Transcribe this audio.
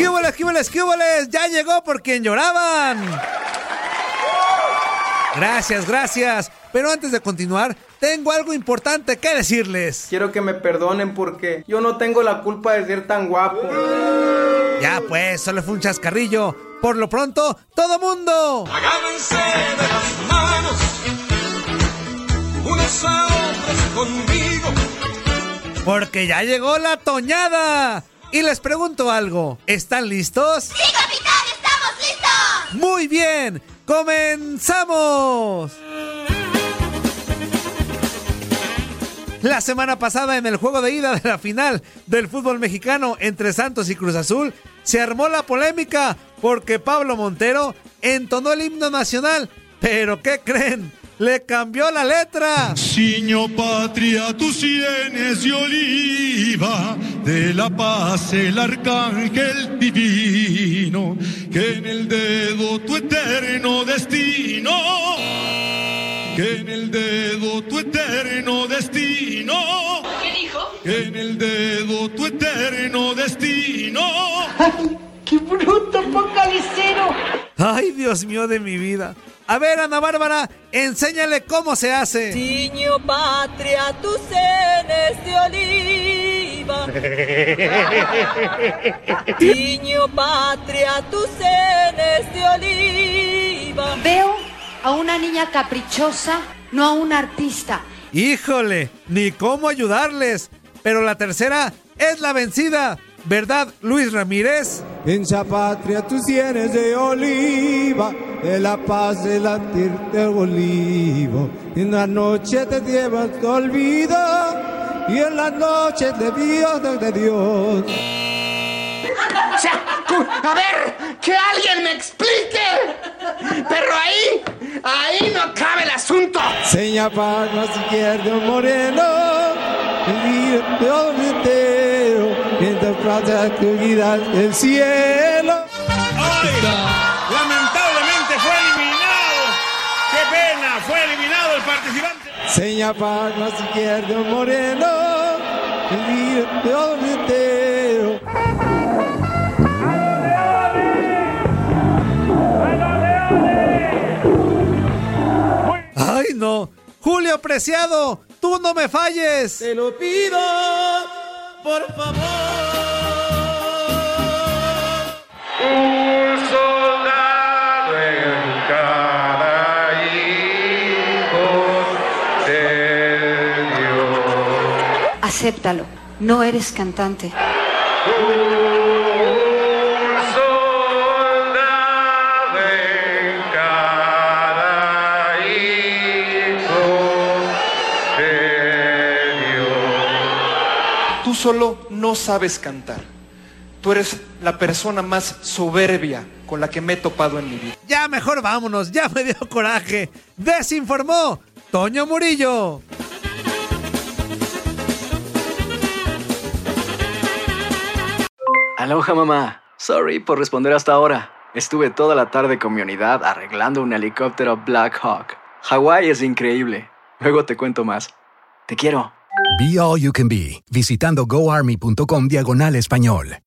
¿Qué hubo, qué hubo, qué hubo? Ya llegó por quien lloraban. Gracias, gracias. Pero antes de continuar, tengo algo importante que decirles. Quiero que me perdonen porque yo no tengo la culpa de ser tan guapo. Ya pues, solo fue un chascarrillo. Por lo pronto, todo mundo. Agárrense de las manos. Unos a otros conmigo. Porque ya llegó la toñada. Y les pregunto algo. ¿Están listos? ¡Sí, capitán! ¡Estamos listos! Muy bien. ¡Comenzamos! La semana pasada en el juego de ida de la final del fútbol mexicano entre Santos y Cruz Azul se armó la polémica porque Pablo Montero entonó el himno nacional. Pero ¿qué creen? Le cambió la letra. Siño patria, tus sienes de oliva, de la paz el arcángel divino, que en el dedo tu eterno destino que en el dedo tu eterno destino. ¿Qué dijo? Que en el dedo tu eterno destino. ¡Ay, qué bruto focalicero! Ay, Dios mío de mi vida. A ver, Ana Bárbara, enséñale cómo se hace. Ciño patria, tus senes de oliva. Ciño patria, tus senes de oliva. Veo a una niña caprichosa, no a un artista. Híjole, ni cómo ayudarles. Pero la tercera es la vencida. ¿Verdad, Luis Ramírez? En esa patria tú tienes de oliva, de la paz de latir olivo. En la noche te llevas tu olvido, y en la noche de Dios, de Dios. O sea, a ver, que alguien me explique. Pero ahí, ahí no cabe el asunto. Seña palma izquierdo moreno, el plata que el cielo. ¡Oiga! Lamentablemente fue eliminado. ¡Qué pena! Fue eliminado el participante. Seña palma izquierdo moreno, el entero. ¡Ay, no! Julio Preciado, tú no me falles. Te lo pido, por favor. Acéptalo, no eres cantante. Un soldado en cada hijo de Dios. Tú solo no sabes cantar. Tú eres la persona más soberbia con la que me he topado en mi vida. Ya mejor vámonos, ya me dio coraje. Desinformó Toño Murillo. Aloha mamá. Sorry por responder hasta ahora. Estuve toda la tarde con mi unidad arreglando un helicóptero Black Hawk. Hawái es increíble. Luego te cuento más. Te quiero. Be All You Can Be, visitando goarmy.com diagonal español.